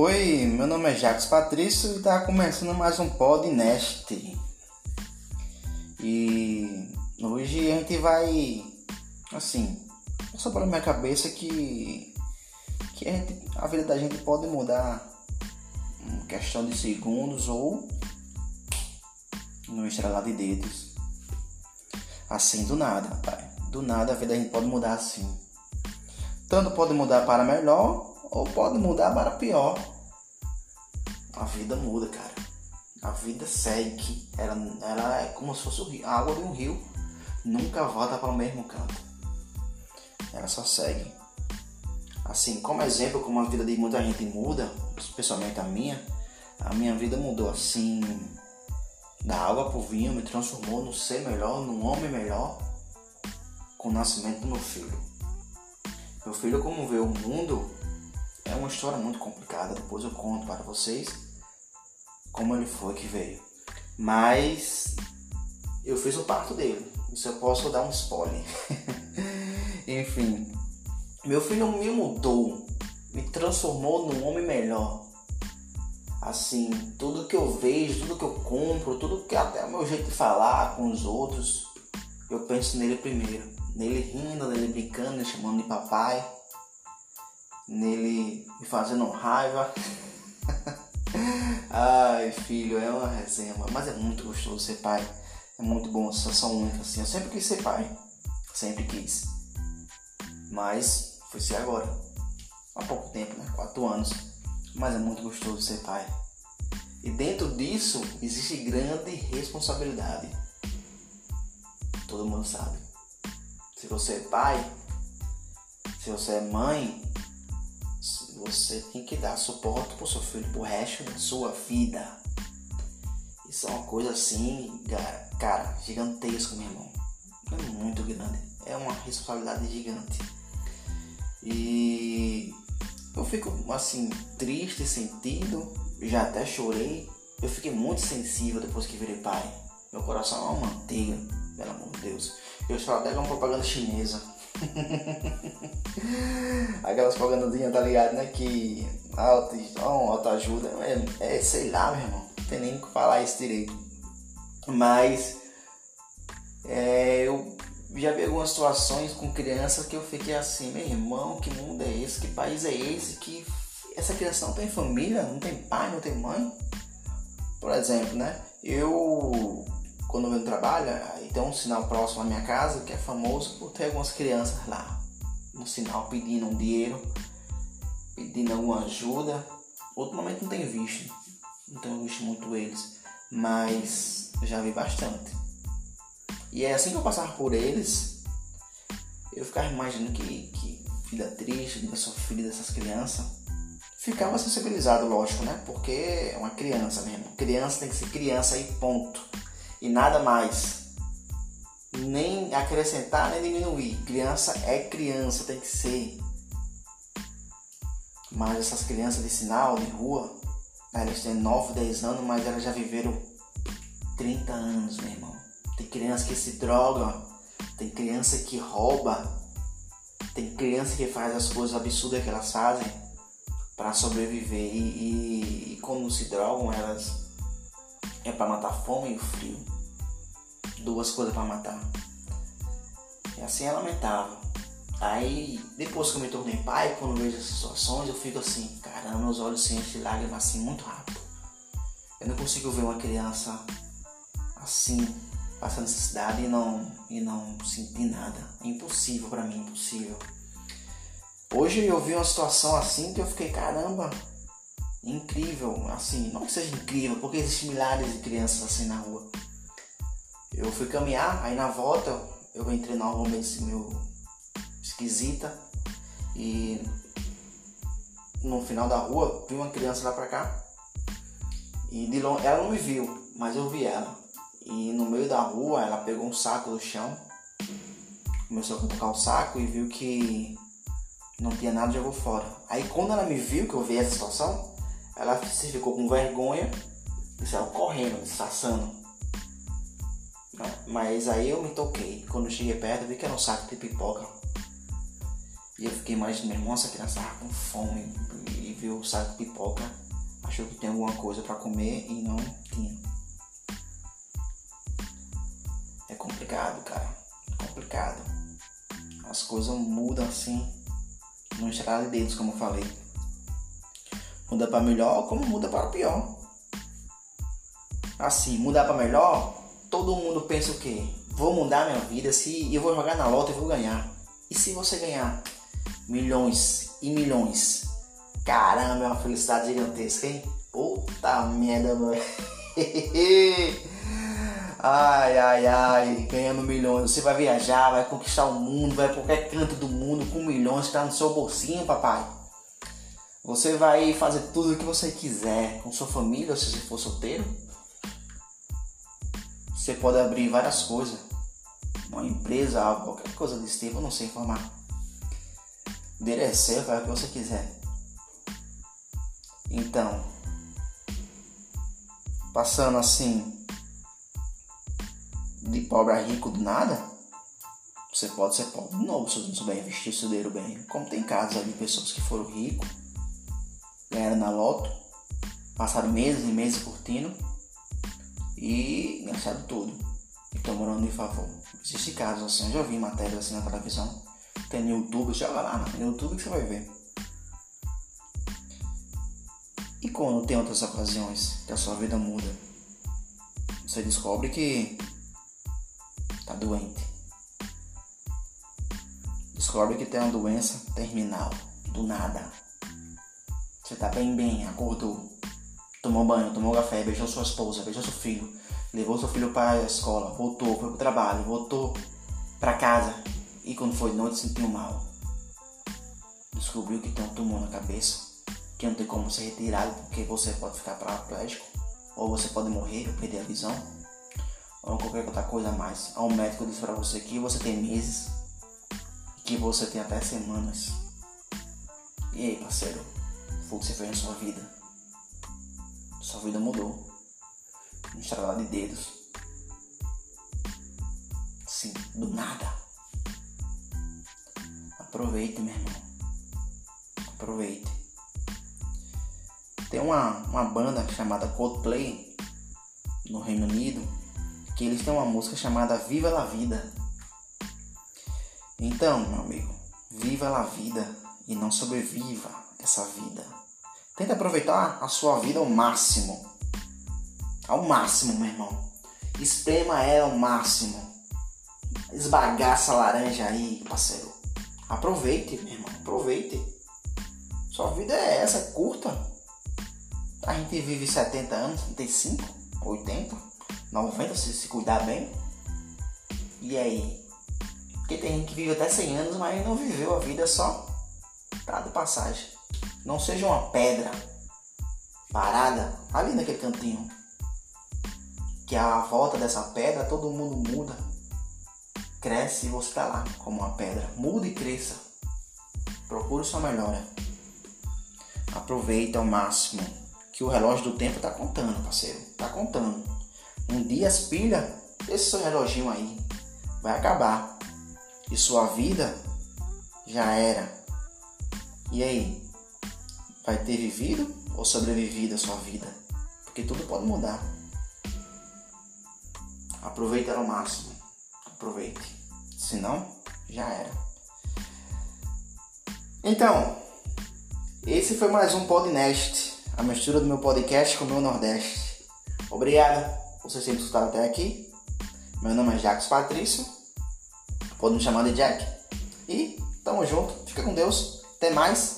Oi, meu nome é Jacques Patrício e está começando mais um podcast. E hoje a gente vai, assim, passou pela minha cabeça que, que a, gente, a vida da gente pode mudar em questão de segundos ou no estralar de dedos. Assim, do nada, pai. Do nada a vida da gente pode mudar assim. Tanto pode mudar para melhor ou pode mudar para pior. A vida muda, cara. A vida segue. Ela, ela é como se fosse a água de um rio. Nunca volta para o mesmo canto. Ela só segue. Assim, como exemplo, como a vida de muita gente muda, especialmente a minha, a minha vida mudou assim. Da água pro vinho me transformou no ser melhor, num homem melhor, com o nascimento do meu filho. Meu filho, como vê o mundo, é uma história muito complicada. Depois eu conto para vocês como ele foi que veio. Mas eu fiz o parto dele. Isso eu posso dar um spoiler. Enfim, meu filho me mudou, me transformou num homem melhor. Assim, tudo que eu vejo, tudo que eu compro, tudo que até o meu jeito de falar com os outros, eu penso nele primeiro. Nele rindo, nele brincando, nele chamando de papai, nele me fazendo raiva. Ai, filho, é uma resenha, mas é muito gostoso ser pai. É muito bom, sensação única assim. Eu sempre quis ser pai, sempre quis. Mas foi ser agora. Há pouco tempo, né? Quatro anos. Mas é muito gostoso ser pai. E dentro disso existe grande responsabilidade. Todo mundo sabe. Se você é pai, se você é mãe, você tem que dar suporte pro seu filho pro resto da sua vida. Isso é uma coisa assim, cara, gigantesco, meu irmão. É muito grande. É uma responsabilidade gigante. E eu fico assim, triste, sentido. Já até chorei. Eu fiquei muito sensível depois que virei pai. Meu coração é uma manteiga, pelo amor de Deus. Eu só até uma propaganda chinesa. Aquelas propagandazinhas, tá ligado, né? Que auto, autoajuda. É, é, sei lá, meu irmão. Não tem nem que falar isso direito. Mas é, eu já vi algumas situações com crianças que eu fiquei assim, meu irmão, que mundo é esse? Que país é esse? Que essa criança não tem família, não tem pai, não tem mãe? Por exemplo, né? Eu quando eu trabalho, aí tem um sinal próximo à minha casa que é famoso por ter algumas crianças lá. Um sinal pedindo um dinheiro, pedindo alguma ajuda. Ultimamente não tenho visto, não tenho visto muito eles, mas já vi bastante. E é assim que eu passava por eles, eu ficava imaginando que, que vida triste, sou filho dessas crianças. Ficava sensibilizado, lógico, né? Porque é uma criança mesmo. Criança tem que ser criança e ponto e nada mais. Nem acrescentar nem diminuir. Criança é criança, tem que ser. Mas essas crianças de sinal, de rua, elas têm 9, 10 anos, mas elas já viveram 30 anos, meu irmão. Tem criança que se droga, tem criança que rouba, tem criança que faz as coisas absurdas que elas fazem para sobreviver. E, e, e quando se drogam, elas é para matar a fome e o frio. Duas coisas para matar. E assim é lamentável. Aí, depois que eu me tornei pai, quando vejo essas situações, eu fico assim, caramba, meus olhos se enchem de lágrimas assim muito rápido. Eu não consigo ver uma criança assim, passando necessidade e não, e não sentir nada. É impossível para mim, impossível. Hoje eu vi uma situação assim que eu fiquei, caramba, incrível, assim, não que seja incrível, porque existem milhares de crianças assim na rua. Eu fui caminhar, aí na volta eu entrei numa rua meio, meio esquisita e no final da rua vi uma criança lá pra cá e de longe, ela não me viu, mas eu vi ela. E no meio da rua ela pegou um saco do chão, começou a colocar o saco e viu que não tinha nada jogou fora. Aí quando ela me viu que eu vi essa situação, ela se ficou com vergonha e saiu correndo, disfarçando. Mas aí eu me toquei. Quando eu cheguei perto, eu vi que era um saco de pipoca. E eu fiquei mais, meu irmão, essa criança tava com fome e viu o saco de pipoca, achou que tinha alguma coisa para comer e não tinha. É complicado, cara. É complicado. As coisas mudam assim, não estralar de dedos, como eu falei. Muda para melhor como muda para pior. Assim, mudar para melhor, todo mundo pensa o quê? Vou mudar minha vida se eu vou jogar na lota e vou ganhar. E se você ganhar milhões e milhões? Caramba, é uma felicidade gigantesca, hein? Puta merda, mano. ai, ai, ai, ganhando milhões. Você vai viajar, vai conquistar o mundo, vai para qualquer canto do mundo com milhões tá no seu bolsinho, papai. Você vai fazer tudo o que você quiser com sua família, se você for solteiro. Você pode abrir várias coisas. Uma empresa, algo, qualquer coisa desse tipo, eu não sei informar. Seu, faz o que você quiser. Então, passando assim de pobre a rico do nada, você pode ser pobre de novo se você não souber investir seu dinheiro bem. Como tem casos de pessoas que foram ricos, ganharam na loto, passaram meses e meses curtindo e gastaram tudo. E estão morando de favor. Existem casos assim, eu já vi matérias assim na televisão. Tem no YouTube, joga lá no YouTube que você vai ver. E quando tem outras ocasiões que a sua vida muda, você descobre que tá doente. Descobre que tem uma doença terminal, do nada. Você tá bem, bem, acordou tomou banho, tomou café, beijou sua esposa, beijou seu filho, levou seu filho para a escola, voltou, foi pro trabalho, voltou para casa e quando foi noite sentiu mal. Descobriu que tem um tumor na cabeça, que não tem como ser retirado porque você pode ficar paraplégico, ou você pode morrer ou perder a visão, ou qualquer outra coisa a mais. O médico disse para você que você tem meses, que você tem até semanas. E aí, parceiro, foi o que você fez na sua vida? Sua vida mudou. Um estralar de dedos. Sim, do nada. Aproveite, meu irmão. Aproveite. Tem uma, uma banda chamada Coldplay no Reino Unido que eles têm uma música chamada Viva la Vida. Então, meu amigo, viva a vida e não sobreviva essa vida. Tenta aproveitar a sua vida ao máximo. Ao máximo, meu irmão. Esprema ela ao máximo. Esbagaça a laranja aí, parceiro. Aproveite, meu irmão. Aproveite. Sua vida é essa, é curta. A gente vive 70 anos, 35, 80, 90 se se cuidar bem. E aí? Porque tem gente que vive até 100 anos, mas não viveu a vida só pra de passagem. Não seja uma pedra parada ali naquele cantinho. Que à volta dessa pedra todo mundo muda, cresce e você está lá como uma pedra. Muda e cresça. Procure sua melhora. Aproveita ao máximo que o relógio do tempo está contando, parceiro. Está contando. Um dia as pilhas esse seu reloginho aí vai acabar. E sua vida já era. E aí? Vai ter vivido ou sobrevivido a sua vida, porque tudo pode mudar. Aproveite ao máximo, aproveite, senão já era. Então, esse foi mais um Podnest, a mistura do meu podcast com o meu Nordeste. Obrigado por vocês terem escutado até aqui. Meu nome é Jacques Patrício, pode me chamar de Jack. E tamo junto, fica com Deus, até mais.